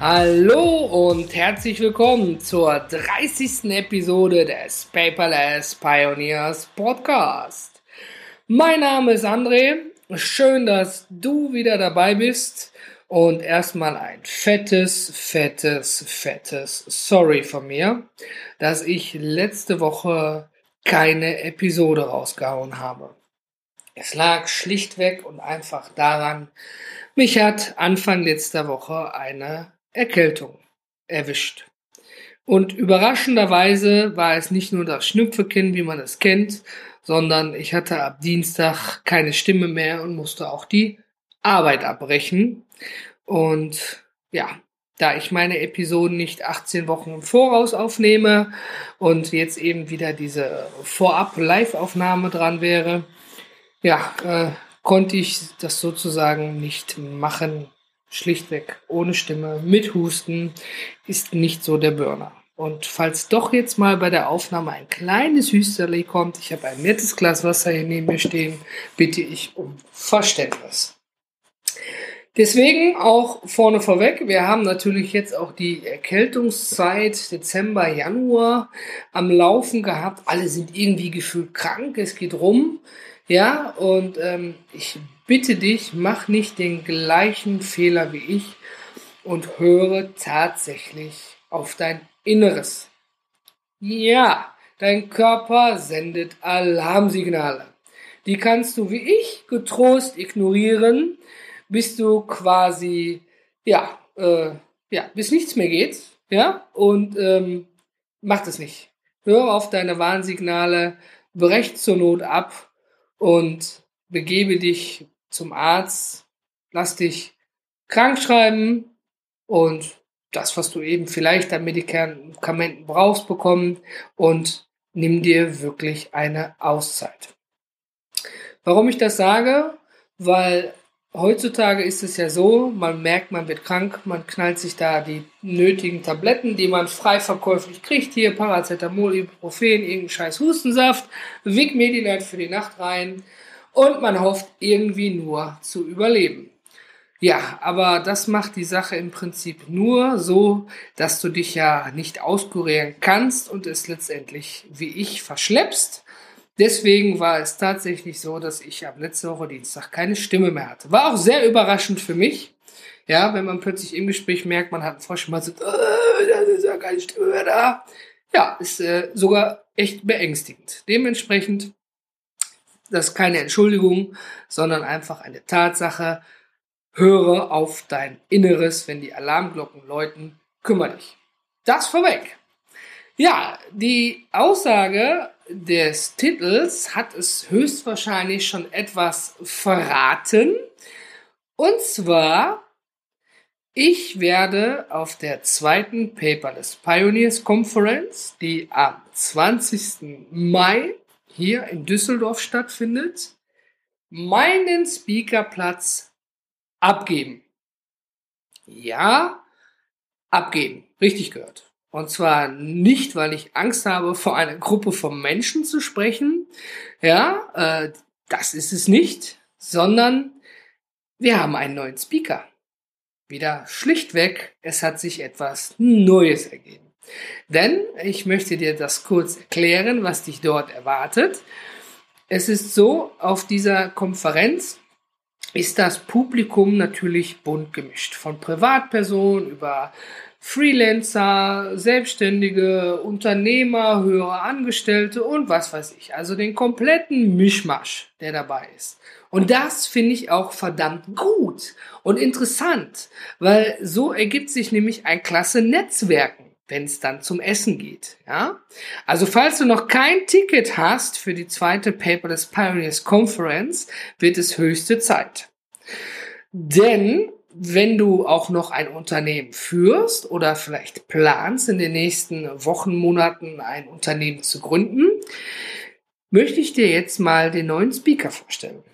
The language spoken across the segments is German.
Hallo und herzlich willkommen zur 30. Episode des Paperless Pioneers Podcast. Mein Name ist André. Schön, dass du wieder dabei bist. Und erstmal ein fettes, fettes, fettes Sorry von mir, dass ich letzte Woche keine Episode rausgehauen habe. Es lag schlichtweg und einfach daran, mich hat Anfang letzter Woche eine Erkältung erwischt. Und überraschenderweise war es nicht nur das Schnupfekinn, wie man es kennt, sondern ich hatte ab Dienstag keine Stimme mehr und musste auch die Arbeit abbrechen. Und ja, da ich meine Episoden nicht 18 Wochen im Voraus aufnehme und jetzt eben wieder diese Vorab-Live-Aufnahme dran wäre, ja, äh, konnte ich das sozusagen nicht machen, schlichtweg ohne Stimme, mit Husten, ist nicht so der Burner. Und falls doch jetzt mal bei der Aufnahme ein kleines Hüsterli kommt, ich habe ein nettes Glas Wasser hier neben mir stehen, bitte ich um Verständnis. Deswegen auch vorne vorweg, wir haben natürlich jetzt auch die Erkältungszeit Dezember, Januar am Laufen gehabt. Alle sind irgendwie gefühlt krank, es geht rum. Ja, und ähm, ich bitte dich, mach nicht den gleichen Fehler wie ich und höre tatsächlich auf dein Inneres. Ja, dein Körper sendet Alarmsignale. Die kannst du wie ich getrost ignorieren, bis du quasi, ja, äh, ja, bis nichts mehr geht, ja, und ähm, mach das nicht. Hör auf deine Warnsignale, brech zur Not ab und begebe dich zum Arzt, lass dich krank schreiben und das, was du eben vielleicht an Medikamenten brauchst, bekommen und nimm dir wirklich eine Auszeit. Warum ich das sage? Weil heutzutage ist es ja so, man merkt, man wird krank, man knallt sich da die nötigen Tabletten, die man frei verkäuflich kriegt, hier Paracetamol, Ibuprofen, irgendein scheiß Hustensaft, Vic Medinet für die Nacht rein und man hofft irgendwie nur zu überleben. Ja, aber das macht die Sache im Prinzip nur so, dass du dich ja nicht auskurieren kannst und es letztendlich wie ich verschleppst. Deswegen war es tatsächlich so, dass ich ab letzte Woche Dienstag keine Stimme mehr hatte. War auch sehr überraschend für mich. Ja, wenn man plötzlich im Gespräch merkt, man hat einen Frosch, man sagt, äh, da ist ja keine Stimme mehr da. Ja, ist äh, sogar echt beängstigend. Dementsprechend das ist keine Entschuldigung, sondern einfach eine Tatsache. Höre auf dein Inneres, wenn die Alarmglocken läuten, kümmere dich. Das vorweg. Ja, die Aussage des Titels hat es höchstwahrscheinlich schon etwas verraten. Und zwar, ich werde auf der zweiten Paperless Pioneers Conference, die am 20. Mai hier in Düsseldorf stattfindet, meinen Speakerplatz abgeben. Ja, abgeben. Richtig gehört. Und zwar nicht, weil ich Angst habe, vor einer Gruppe von Menschen zu sprechen. Ja, äh, das ist es nicht, sondern wir haben einen neuen Speaker. Wieder schlichtweg, es hat sich etwas Neues ergeben. Denn ich möchte dir das kurz erklären, was dich dort erwartet. Es ist so, auf dieser Konferenz ist das Publikum natürlich bunt gemischt. Von Privatpersonen über Freelancer, Selbstständige, Unternehmer, höhere Angestellte und was weiß ich. Also den kompletten Mischmasch, der dabei ist. Und das finde ich auch verdammt gut und interessant, weil so ergibt sich nämlich ein klasse Netzwerken wenn es dann zum Essen geht. Ja? Also falls du noch kein Ticket hast für die zweite Paperless Pioneers Conference, wird es höchste Zeit. Denn wenn du auch noch ein Unternehmen führst oder vielleicht planst, in den nächsten Wochen, Monaten ein Unternehmen zu gründen, möchte ich dir jetzt mal den neuen Speaker vorstellen.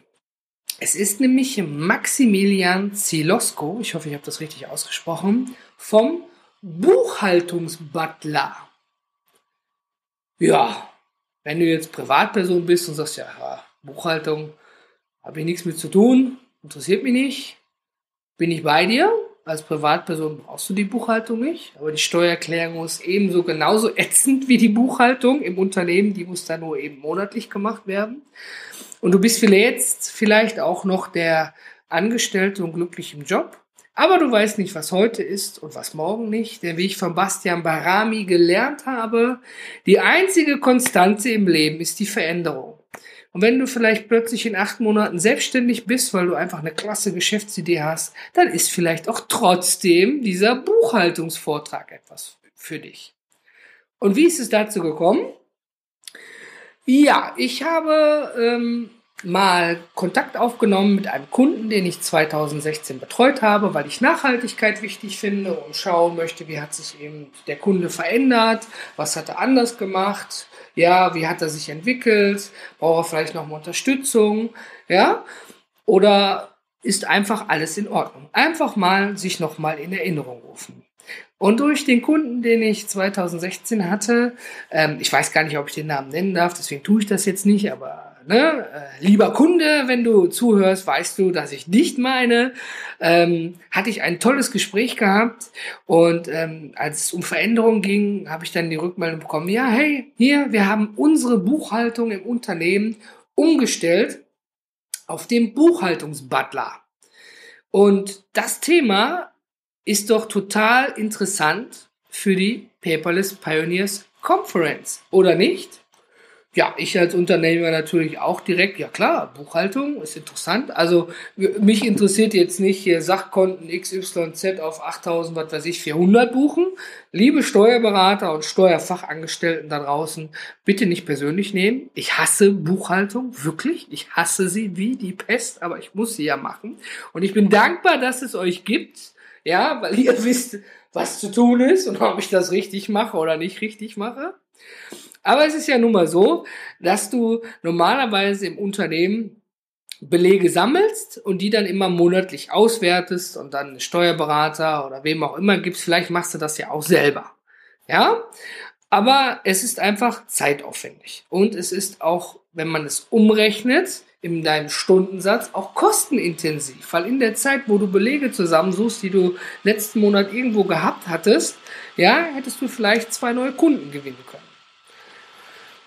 Es ist nämlich Maximilian Zilosko, ich hoffe, ich habe das richtig ausgesprochen, vom Buchhaltungsbutler. Ja, wenn du jetzt Privatperson bist und sagst, ja, Buchhaltung, habe ich nichts mit zu tun, interessiert mich nicht, bin ich bei dir. Als Privatperson brauchst du die Buchhaltung nicht, aber die Steuererklärung ist ebenso genauso ätzend wie die Buchhaltung im Unternehmen, die muss dann nur eben monatlich gemacht werden. Und du bist jetzt vielleicht auch noch der Angestellte und glücklich im Job, aber du weißt nicht, was heute ist und was morgen nicht, denn wie ich von Bastian Barami gelernt habe, die einzige Konstante im Leben ist die Veränderung. Und wenn du vielleicht plötzlich in acht Monaten selbstständig bist, weil du einfach eine klasse Geschäftsidee hast, dann ist vielleicht auch trotzdem dieser Buchhaltungsvortrag etwas für dich. Und wie ist es dazu gekommen? Ja, ich habe ähm, mal Kontakt aufgenommen mit einem Kunden, den ich 2016 betreut habe, weil ich Nachhaltigkeit wichtig finde und schauen möchte, wie hat sich eben der Kunde verändert, was hat er anders gemacht, ja, wie hat er sich entwickelt? Braucht er vielleicht noch mal Unterstützung? Ja? Oder ist einfach alles in Ordnung? Einfach mal sich noch mal in Erinnerung rufen. Und durch den Kunden, den ich 2016 hatte, ähm, ich weiß gar nicht, ob ich den Namen nennen darf, deswegen tue ich das jetzt nicht, aber ne, äh, lieber Kunde, wenn du zuhörst, weißt du, dass ich nicht meine. Ähm, hatte ich ein tolles Gespräch gehabt und ähm, als es um Veränderungen ging, habe ich dann die Rückmeldung bekommen, ja, hey, hier, wir haben unsere Buchhaltung im Unternehmen umgestellt auf den Buchhaltungsbutler. Und das Thema ist doch total interessant für die Paperless Pioneers Conference, oder nicht? Ja, ich als Unternehmer natürlich auch direkt, ja klar, Buchhaltung ist interessant. Also mich interessiert jetzt nicht hier Sachkonten XYZ auf 8000, was weiß ich, 400 buchen. Liebe Steuerberater und Steuerfachangestellten da draußen, bitte nicht persönlich nehmen. Ich hasse Buchhaltung, wirklich. Ich hasse sie wie die Pest, aber ich muss sie ja machen. Und ich bin dankbar, dass es euch gibt, ja, weil ihr wisst, was zu tun ist und ob ich das richtig mache oder nicht richtig mache. Aber es ist ja nun mal so, dass du normalerweise im Unternehmen Belege sammelst und die dann immer monatlich auswertest und dann Steuerberater oder wem auch immer gibst. Vielleicht machst du das ja auch selber. Ja? Aber es ist einfach zeitaufwendig. Und es ist auch, wenn man es umrechnet, in deinem Stundensatz auch kostenintensiv, weil in der Zeit, wo du Belege zusammensuchst, die du letzten Monat irgendwo gehabt hattest, ja, hättest du vielleicht zwei neue Kunden gewinnen können.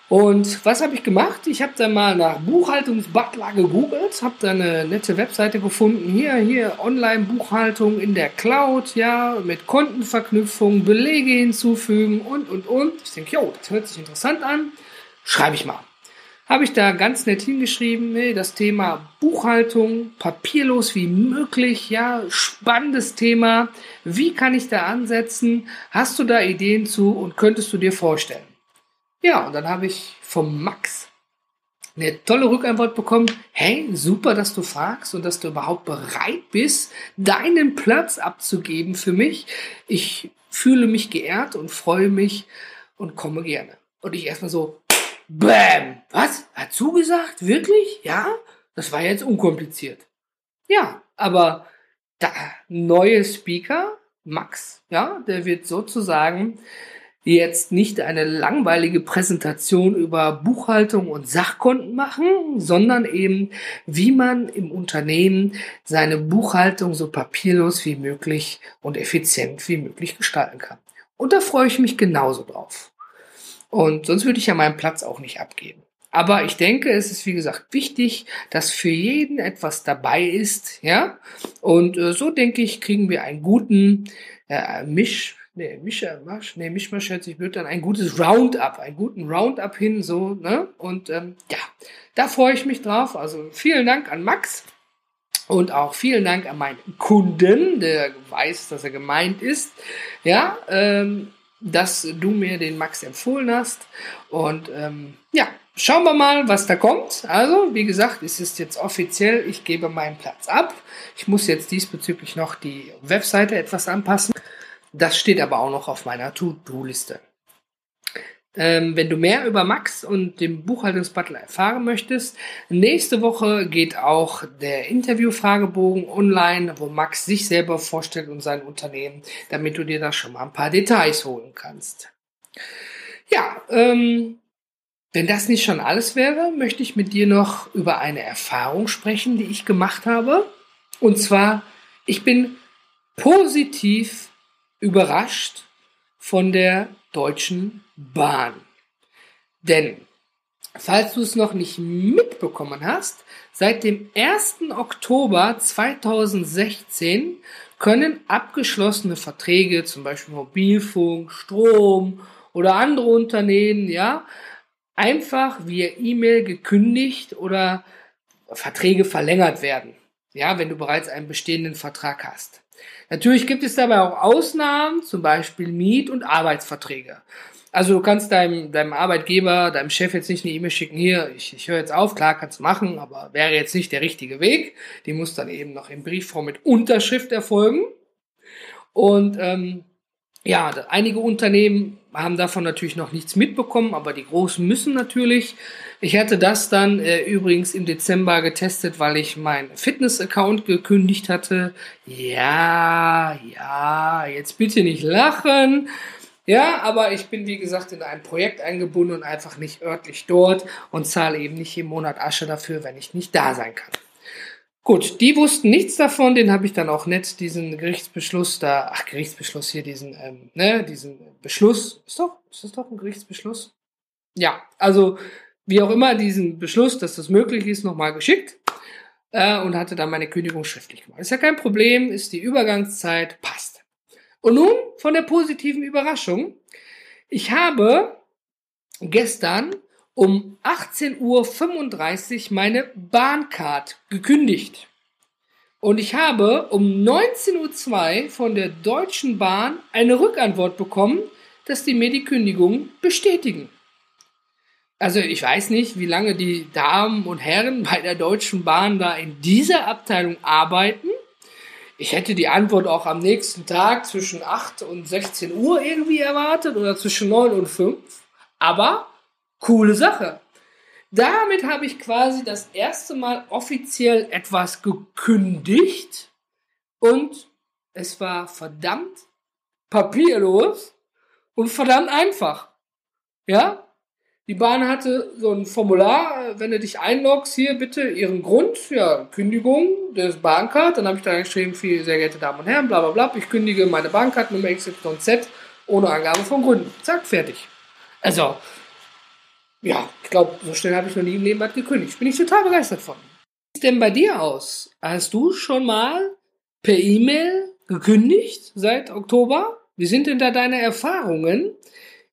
Und was habe ich gemacht? Ich habe dann mal nach Buchhaltungsbutler gegoogelt, habe da eine nette Webseite gefunden. Hier, hier, Online-Buchhaltung in der Cloud, ja, mit Kontenverknüpfung, Belege hinzufügen und, und, und. Ich denke, jo, das hört sich interessant an. Schreibe ich mal. Habe ich da ganz nett hingeschrieben, nee, das Thema Buchhaltung, papierlos wie möglich, ja, spannendes Thema. Wie kann ich da ansetzen? Hast du da Ideen zu und könntest du dir vorstellen? Ja, und dann habe ich vom Max eine tolle Rückantwort bekommen. Hey, super, dass du fragst und dass du überhaupt bereit bist, deinen Platz abzugeben für mich. Ich fühle mich geehrt und freue mich und komme gerne. Und ich erstmal so, Bäm! Was? Hat zugesagt? Wirklich? Ja? Das war jetzt unkompliziert. Ja, aber der neue Speaker, Max, ja, der wird sozusagen jetzt nicht eine langweilige Präsentation über Buchhaltung und Sachkonten machen, sondern eben, wie man im Unternehmen seine Buchhaltung so papierlos wie möglich und effizient wie möglich gestalten kann. Und da freue ich mich genauso drauf. Und sonst würde ich ja meinen Platz auch nicht abgeben. Aber ich denke, es ist wie gesagt wichtig, dass für jeden etwas dabei ist, ja. Und äh, so denke ich, kriegen wir einen guten äh, Misch, nee, Mischmasch, nee, Mischmasch hört sich blöd an, ein gutes Roundup, einen guten Roundup hin, so, ne? Und ähm, ja, da freue ich mich drauf. Also vielen Dank an Max. Und auch vielen Dank an meinen Kunden, der weiß, dass er gemeint ist. Ja, ähm, dass du mir den Max empfohlen hast. Und ähm, ja, schauen wir mal, was da kommt. Also, wie gesagt, es ist jetzt offiziell, ich gebe meinen Platz ab. Ich muss jetzt diesbezüglich noch die Webseite etwas anpassen. Das steht aber auch noch auf meiner To-Do-Liste. Ähm, wenn du mehr über Max und den Buchhaltungsbutler erfahren möchtest, nächste Woche geht auch der Interviewfragebogen online, wo Max sich selber vorstellt und sein Unternehmen, damit du dir da schon mal ein paar Details holen kannst. Ja, ähm, wenn das nicht schon alles wäre, möchte ich mit dir noch über eine Erfahrung sprechen, die ich gemacht habe. Und zwar, ich bin positiv überrascht von der Deutschen Bahn. Denn, falls du es noch nicht mitbekommen hast, seit dem 1. Oktober 2016 können abgeschlossene Verträge, zum Beispiel Mobilfunk, Strom oder andere Unternehmen, ja, einfach via E-Mail gekündigt oder Verträge verlängert werden. Ja, wenn du bereits einen bestehenden Vertrag hast. Natürlich gibt es dabei auch Ausnahmen, zum Beispiel Miet- und Arbeitsverträge. Also du kannst deinem, deinem Arbeitgeber, deinem Chef jetzt nicht eine E-Mail schicken, hier, ich, ich höre jetzt auf, klar kannst du machen, aber wäre jetzt nicht der richtige Weg. Die muss dann eben noch in Briefform mit Unterschrift erfolgen. Und ähm, ja, einige Unternehmen haben davon natürlich noch nichts mitbekommen, aber die großen müssen natürlich. Ich hatte das dann äh, übrigens im Dezember getestet, weil ich meinen Fitness-Account gekündigt hatte. Ja, ja, jetzt bitte nicht lachen. Ja, aber ich bin wie gesagt in ein Projekt eingebunden und einfach nicht örtlich dort und zahle eben nicht im Monat Asche dafür, wenn ich nicht da sein kann. Gut, die wussten nichts davon, den habe ich dann auch nett, diesen Gerichtsbeschluss da, ach Gerichtsbeschluss hier, diesen, ähm, ne, diesen Beschluss, ist doch, ist das doch ein Gerichtsbeschluss? Ja, also wie auch immer, diesen Beschluss, dass das möglich ist, nochmal geschickt äh, und hatte dann meine Kündigung schriftlich gemacht. Ist ja kein Problem, ist die Übergangszeit, passt. Und nun von der positiven Überraschung. Ich habe gestern um 18.35 Uhr meine Bahncard gekündigt. Und ich habe um 19.02 Uhr von der Deutschen Bahn eine Rückantwort bekommen, dass die mir die Kündigung bestätigen. Also ich weiß nicht, wie lange die Damen und Herren bei der Deutschen Bahn da in dieser Abteilung arbeiten. Ich hätte die Antwort auch am nächsten Tag zwischen 8 und 16 Uhr irgendwie erwartet oder zwischen 9 und 5. Aber Coole Sache. Damit habe ich quasi das erste Mal offiziell etwas gekündigt und es war verdammt papierlos und verdammt einfach. Ja? Die Bahn hatte so ein Formular, wenn du dich einloggst, hier bitte Ihren Grund, ja, Kündigung des Bahncard. Dann habe ich da geschrieben, viel, sehr geehrte Damen und Herren, bla bla bla, ich kündige meine Bahncard Nummer XYZ ohne Angabe von Gründen. Zack, fertig. Also, ja, ich glaube, so schnell habe ich noch nie im Leben was gekündigt. Bin ich total begeistert von. Wie sieht denn bei dir aus? Hast du schon mal per E-Mail gekündigt seit Oktober? Wie sind denn da deine Erfahrungen?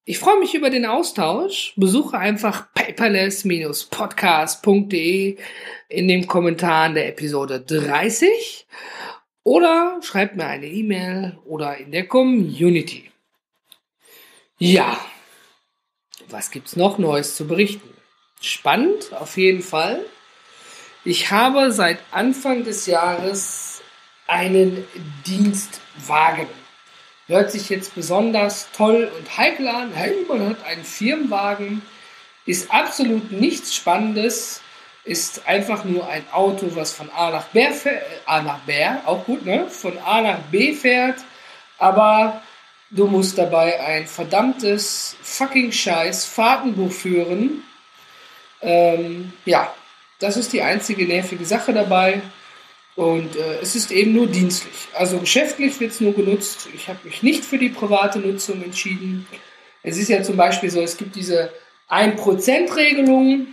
Ich freue mich über den Austausch. Besuche einfach paperless-podcast.de in den Kommentaren der Episode 30 oder schreib mir eine E-Mail oder in der Community. Ja, was gibt's noch Neues zu berichten? Spannend, auf jeden Fall. Ich habe seit Anfang des Jahres einen Dienstwagen. Hört sich jetzt besonders toll und heikel an. Hey, man hat einen Firmenwagen. Ist absolut nichts Spannendes. Ist einfach nur ein Auto, was von A nach B fährt. A nach B, auch gut, ne? Von A nach B fährt. Aber Du musst dabei ein verdammtes fucking Scheiß Fahrtenbuch führen. Ähm, ja, das ist die einzige nervige Sache dabei. Und äh, es ist eben nur dienstlich. Also geschäftlich wird es nur genutzt. Ich habe mich nicht für die private Nutzung entschieden. Es ist ja zum Beispiel so, es gibt diese 1%-Regelung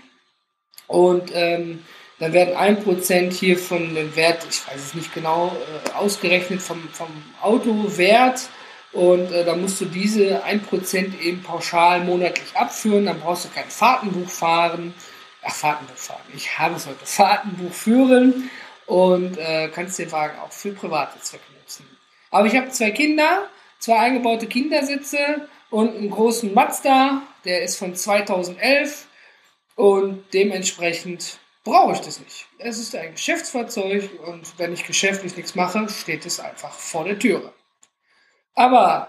und ähm, dann werden 1% hier von dem Wert, ich weiß es nicht genau, äh, ausgerechnet vom, vom Autowert und äh, da musst du diese 1% eben pauschal monatlich abführen. Dann brauchst du kein Fahrtenbuch fahren. Ach, Fahrtenbuch fahren. Ich habe es heute. Fahrtenbuch führen und äh, kannst den Wagen auch für private Zwecke nutzen. Aber ich habe zwei Kinder, zwei eingebaute Kindersitze und einen großen Mazda. Der ist von 2011 und dementsprechend brauche ich das nicht. Es ist ein Geschäftsfahrzeug und wenn ich geschäftlich nichts mache, steht es einfach vor der Türe. Aber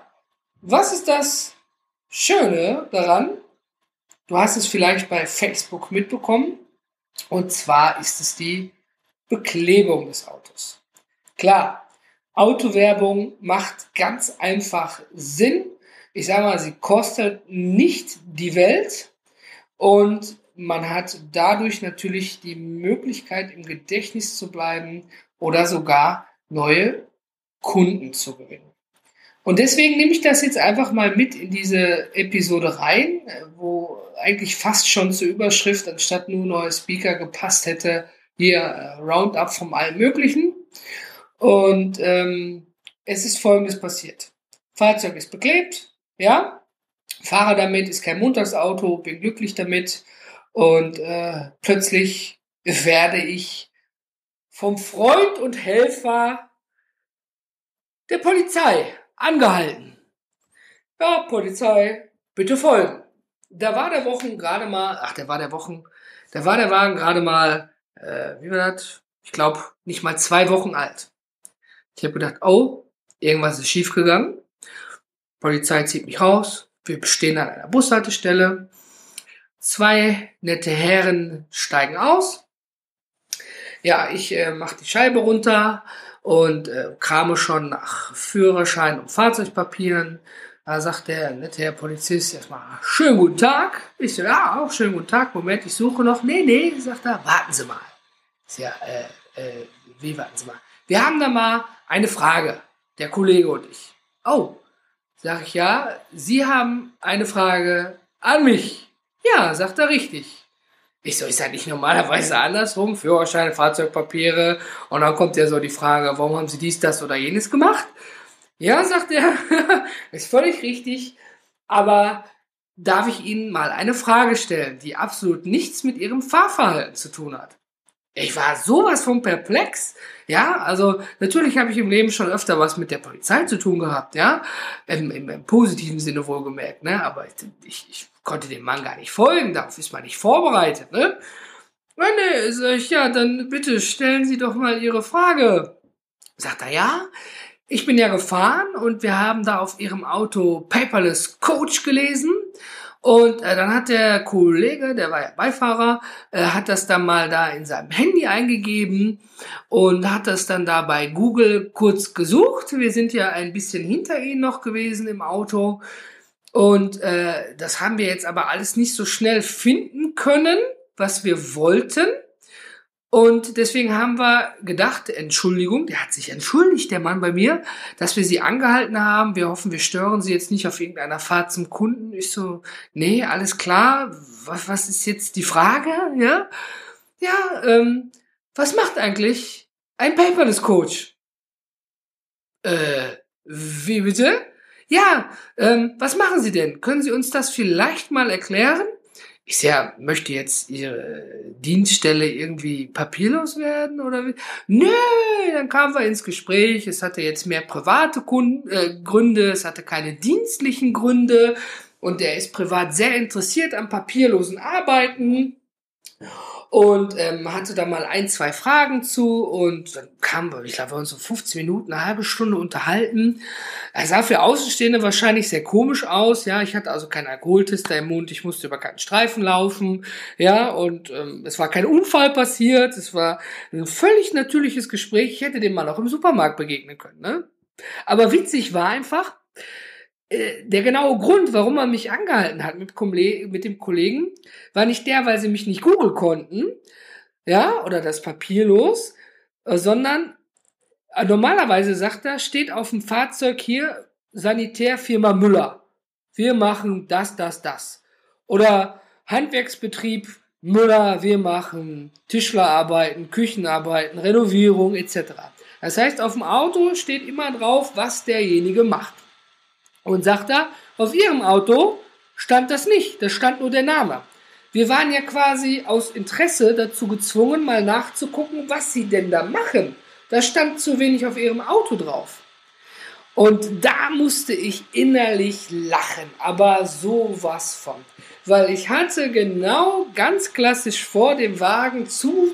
was ist das Schöne daran? Du hast es vielleicht bei Facebook mitbekommen. Und zwar ist es die Beklebung des Autos. Klar, Autowerbung macht ganz einfach Sinn. Ich sage mal, sie kostet nicht die Welt und man hat dadurch natürlich die Möglichkeit, im Gedächtnis zu bleiben oder sogar neue Kunden zu gewinnen. Und deswegen nehme ich das jetzt einfach mal mit in diese Episode rein, wo eigentlich fast schon zur Überschrift anstatt nur neue Speaker gepasst hätte, hier äh, Roundup vom Allen Möglichen. Und ähm, es ist Folgendes passiert. Fahrzeug ist beklebt, ja, fahre damit, ist kein Montagsauto, bin glücklich damit und äh, plötzlich werde ich vom Freund und Helfer der Polizei angehalten. Ja, Polizei, bitte folgen. Da war der Wochen gerade mal, ach, der war der Wochen, da war der Wagen gerade mal, äh, wie war das? Ich glaube, nicht mal zwei Wochen alt. Ich habe gedacht, oh, irgendwas ist schiefgegangen. Polizei zieht mich raus. Wir stehen an einer Bushaltestelle. Zwei nette Herren steigen aus. Ja, ich äh, mache die Scheibe runter und äh, krame schon nach Führerschein und Fahrzeugpapieren. Da sagt der nette Herr Polizist erstmal, schönen guten Tag. Ich so, ja, auch schönen guten Tag. Moment, ich suche noch. Nee, nee, sagt er, warten Sie mal. Ist ja, äh, äh, wie warten Sie mal? Wir haben da mal eine Frage, der Kollege und ich. Oh, sag ich ja, Sie haben eine Frage an mich. Ja, sagt er richtig. Ich so, ist ja nicht normalerweise andersrum, Führerschein, Fahrzeugpapiere und dann kommt ja so die Frage, warum haben Sie dies, das oder jenes gemacht? Ja, sagt er, ist völlig richtig, aber darf ich Ihnen mal eine Frage stellen, die absolut nichts mit Ihrem Fahrverhalten zu tun hat? Ich war sowas von perplex. Ja, also natürlich habe ich im Leben schon öfter was mit der Polizei zu tun gehabt, ja, im, im, im positiven Sinne wohlgemerkt, ne, aber ich, ich konnte dem Mann gar nicht folgen, darauf ist man nicht vorbereitet, ne? Ja, nee, sag ich, ja, dann bitte stellen Sie doch mal Ihre Frage. Sagt er, ja, ich bin ja gefahren und wir haben da auf Ihrem Auto Paperless Coach gelesen und äh, dann hat der Kollege, der war ja Beifahrer, äh, hat das dann mal da in seinem Handy eingegeben und hat das dann da bei Google kurz gesucht. Wir sind ja ein bisschen hinter ihnen noch gewesen im Auto. Und äh, das haben wir jetzt aber alles nicht so schnell finden können, was wir wollten. Und deswegen haben wir gedacht, Entschuldigung, der hat sich entschuldigt, der Mann bei mir, dass wir sie angehalten haben. Wir hoffen, wir stören sie jetzt nicht auf irgendeiner Fahrt zum Kunden. Ich so, nee, alles klar. Was, was ist jetzt die Frage? Ja, ja, ähm, was macht eigentlich ein Paperless Coach? Äh, wie bitte? Ja, ähm, was machen Sie denn? Können Sie uns das vielleicht mal erklären? ich sehr, möchte jetzt ihre Dienststelle irgendwie papierlos werden oder wie? Nö, dann kamen wir ins Gespräch. Es hatte jetzt mehr private Kunden, äh, Gründe, es hatte keine dienstlichen Gründe und er ist privat sehr interessiert am papierlosen Arbeiten und ähm, hatte da mal ein, zwei Fragen zu und dann kamen wir, ich glaube, wir uns so 15 Minuten, eine halbe Stunde unterhalten. Er sah für Außenstehende wahrscheinlich sehr komisch aus, ja, ich hatte also keinen Alkoholtester im Mund, ich musste über keinen Streifen laufen, ja, und ähm, es war kein Unfall passiert, es war ein völlig natürliches Gespräch, ich hätte dem mal auch im Supermarkt begegnen können, ne? Aber witzig war einfach, der genaue Grund, warum er mich angehalten hat mit, mit dem Kollegen, war nicht der, weil sie mich nicht googeln konnten, ja, oder das papierlos, äh, sondern äh, normalerweise sagt er, steht auf dem Fahrzeug hier Sanitärfirma Müller. Wir machen das, das, das. Oder Handwerksbetrieb Müller, wir machen Tischlerarbeiten, Küchenarbeiten, Renovierung etc. Das heißt, auf dem Auto steht immer drauf, was derjenige macht. Und sagt er, auf ihrem Auto stand das nicht, da stand nur der Name. Wir waren ja quasi aus Interesse dazu gezwungen, mal nachzugucken, was sie denn da machen. Da stand zu wenig auf ihrem Auto drauf. Und da musste ich innerlich lachen, aber sowas von. Weil ich hatte genau ganz klassisch vor, dem Wagen zu,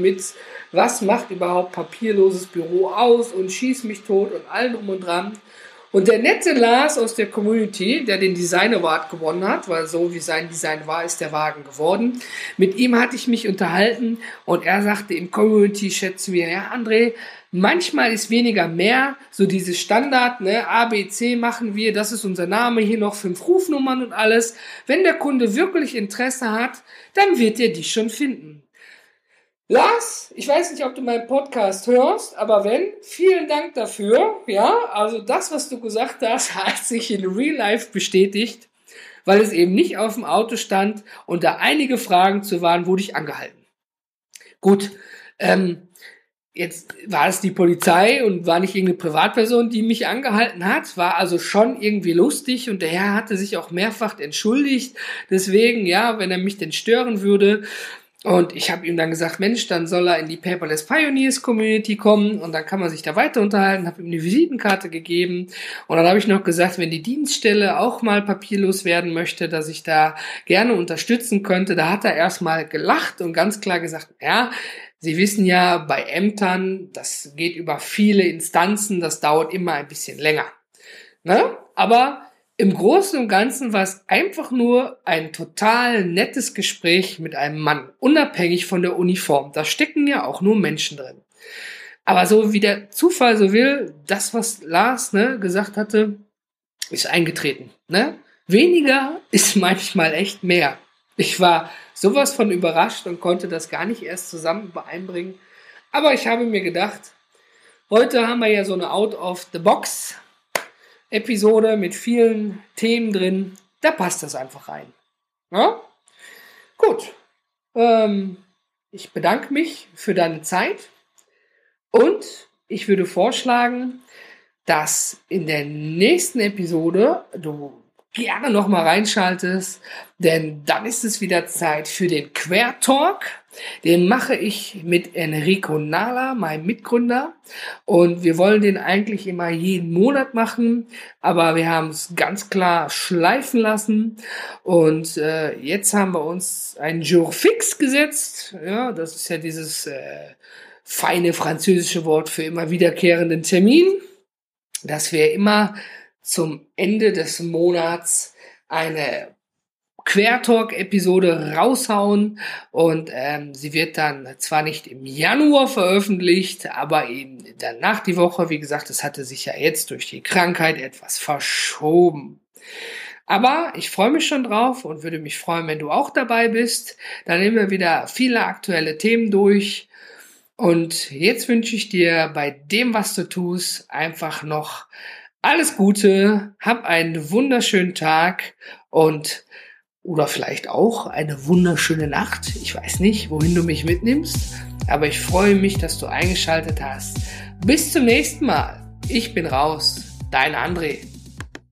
mit, was macht überhaupt papierloses Büro aus und schieß mich tot und allem drum und dran. Und der nette Lars aus der Community, der den Design Award gewonnen hat, weil so wie sein Design war, ist der Wagen geworden. Mit ihm hatte ich mich unterhalten und er sagte im Community schätzen wir, ja André, manchmal ist weniger mehr, so dieses Standard, ne, ABC machen wir, das ist unser Name, hier noch fünf Rufnummern und alles. Wenn der Kunde wirklich Interesse hat, dann wird er dich schon finden. Lars, ich weiß nicht, ob du meinen Podcast hörst, aber wenn, vielen Dank dafür. Ja, also das, was du gesagt hast, hat sich in Real Life bestätigt, weil es eben nicht auf dem Auto stand und da einige Fragen zu waren, wurde ich angehalten. Gut, ähm, jetzt war es die Polizei und war nicht irgendeine Privatperson, die mich angehalten hat, war also schon irgendwie lustig und der Herr hatte sich auch mehrfach entschuldigt. Deswegen, ja, wenn er mich denn stören würde, und ich habe ihm dann gesagt, Mensch, dann soll er in die Paperless Pioneers Community kommen und dann kann man sich da weiter unterhalten, habe ihm eine Visitenkarte gegeben und dann habe ich noch gesagt, wenn die Dienststelle auch mal papierlos werden möchte, dass ich da gerne unterstützen könnte. Da hat er erstmal gelacht und ganz klar gesagt, ja, Sie wissen ja, bei Ämtern, das geht über viele Instanzen, das dauert immer ein bisschen länger. Ne? Aber im Großen und Ganzen war es einfach nur ein total nettes Gespräch mit einem Mann, unabhängig von der Uniform. Da stecken ja auch nur Menschen drin. Aber so wie der Zufall so will, das, was Lars ne, gesagt hatte, ist eingetreten. Ne? Weniger ist manchmal echt mehr. Ich war sowas von überrascht und konnte das gar nicht erst zusammen übereinbringen. Aber ich habe mir gedacht, heute haben wir ja so eine Out of the Box Episode mit vielen Themen drin. Da passt das einfach rein. Ja? Gut. Ähm, ich bedanke mich für deine Zeit und ich würde vorschlagen, dass in der nächsten Episode du gerne noch mal reinschaltest, denn dann ist es wieder Zeit für den Quertalk. Den mache ich mit Enrico Nala, meinem Mitgründer. Und wir wollen den eigentlich immer jeden Monat machen, aber wir haben es ganz klar schleifen lassen. Und äh, jetzt haben wir uns einen Jour fix gesetzt. Ja, das ist ja dieses äh, feine französische Wort für immer wiederkehrenden Termin, dass wir immer zum Ende des Monats eine Quertalk-Episode raushauen und ähm, sie wird dann zwar nicht im Januar veröffentlicht, aber eben danach die Woche, wie gesagt, es hatte sich ja jetzt durch die Krankheit etwas verschoben. Aber ich freue mich schon drauf und würde mich freuen, wenn du auch dabei bist. Dann nehmen wir wieder viele aktuelle Themen durch. Und jetzt wünsche ich dir bei dem, was du tust, einfach noch alles Gute, hab einen wunderschönen Tag und oder vielleicht auch eine wunderschöne Nacht. Ich weiß nicht, wohin du mich mitnimmst, aber ich freue mich, dass du eingeschaltet hast. Bis zum nächsten Mal. Ich bin raus. Dein André.